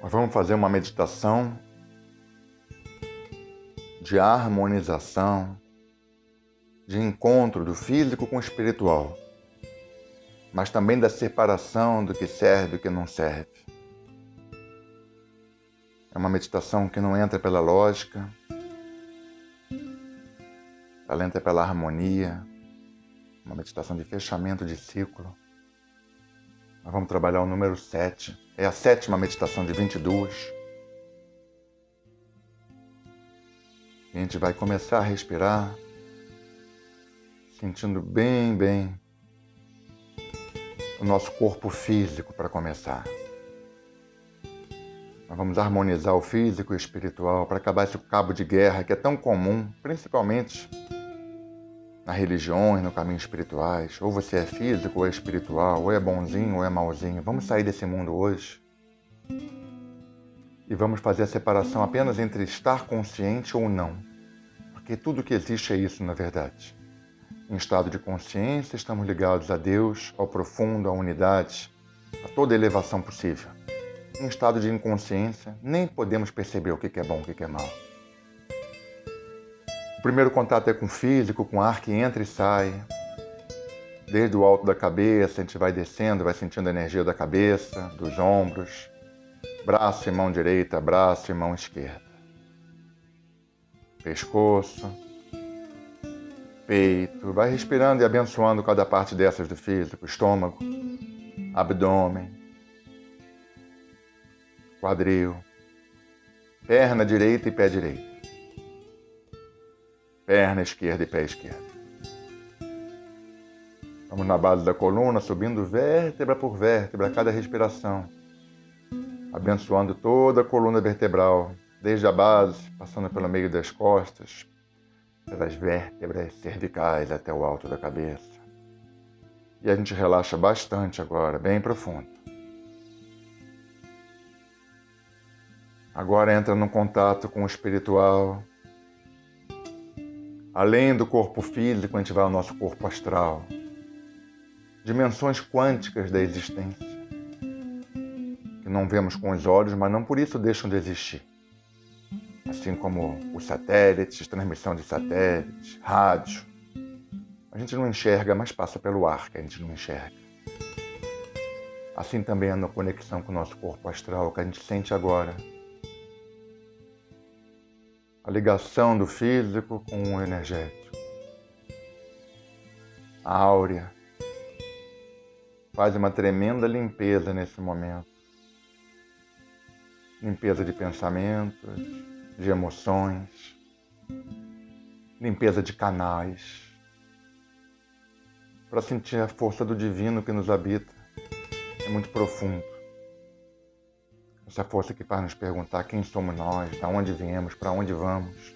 Nós vamos fazer uma meditação de harmonização, de encontro do físico com o espiritual, mas também da separação do que serve e do que não serve. É uma meditação que não entra pela lógica, ela entra pela harmonia, uma meditação de fechamento de ciclo. Nós vamos trabalhar o número 7. É a sétima meditação de 22. E a gente vai começar a respirar, sentindo bem, bem o nosso corpo físico para começar. Nós vamos harmonizar o físico e o espiritual para acabar esse cabo de guerra que é tão comum, principalmente nas religiões, no caminho espirituais. Ou você é físico ou é espiritual, ou é bonzinho ou é malzinho. Vamos sair desse mundo hoje e vamos fazer a separação apenas entre estar consciente ou não. Porque tudo que existe é isso, na verdade. Em estado de consciência, estamos ligados a Deus, ao profundo, à unidade, a toda elevação possível. Em estado de inconsciência, nem podemos perceber o que é bom e o que é mal. Primeiro contato é com o físico, com o ar que entra e sai. Desde o alto da cabeça, a gente vai descendo, vai sentindo a energia da cabeça, dos ombros, braço e mão direita, braço e mão esquerda. Pescoço, peito, vai respirando e abençoando cada parte dessas do físico, estômago, abdômen, quadril, perna direita e pé direito perna esquerda e pé esquerdo. Vamos na base da coluna, subindo vértebra por vértebra, cada respiração, abençoando toda a coluna vertebral, desde a base, passando pelo meio das costas, pelas vértebras cervicais até o alto da cabeça. E a gente relaxa bastante agora, bem profundo. Agora entra no contato com o espiritual, Além do corpo físico, a gente vai ao nosso corpo astral. Dimensões quânticas da existência. Que não vemos com os olhos, mas não por isso deixam de existir. Assim como os satélites, transmissão de satélites, rádio. A gente não enxerga, mas passa pelo ar que a gente não enxerga. Assim também é na conexão com o nosso corpo astral que a gente sente agora a ligação do físico com o energético. A áurea faz uma tremenda limpeza nesse momento. Limpeza de pensamentos, de emoções, limpeza de canais, para sentir a força do divino que nos habita. É muito profundo. Essa força que faz nos perguntar quem somos nós, de onde viemos, para onde vamos.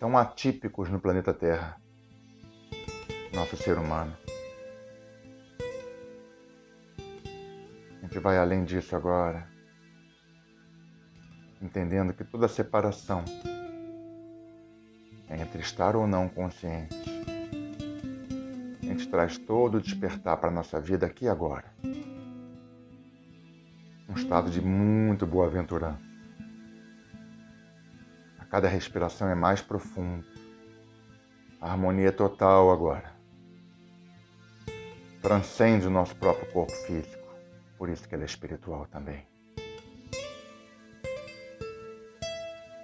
Tão atípicos no planeta Terra, nosso ser humano. A gente vai além disso agora, entendendo que toda separação entre estar ou não consciente, a gente traz todo o despertar para a nossa vida aqui e agora um estado de muito boa-aventurança. A cada respiração é mais profundo. A harmonia é total agora. Transcende o nosso próprio corpo físico, por isso que ele é espiritual também.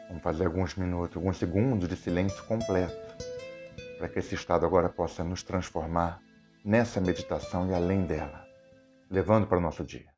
Vamos fazer alguns minutos, alguns segundos de silêncio completo, para que esse estado agora possa nos transformar nessa meditação e além dela, levando para o nosso dia.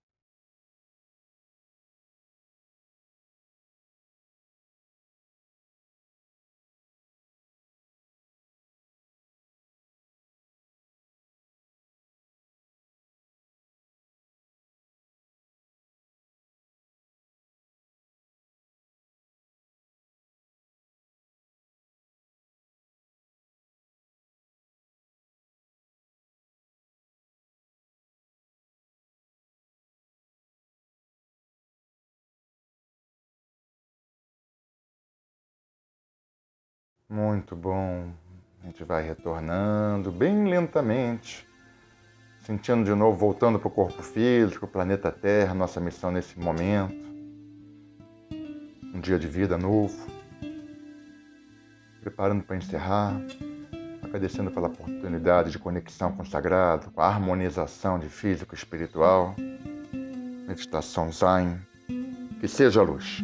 Muito bom. A gente vai retornando bem lentamente, sentindo de novo, voltando para o corpo físico, planeta Terra, nossa missão nesse momento. um dia de vida novo, preparando para encerrar, agradecendo pela oportunidade de conexão com o sagrado, com a harmonização de físico e espiritual, meditação Zen, que seja luz.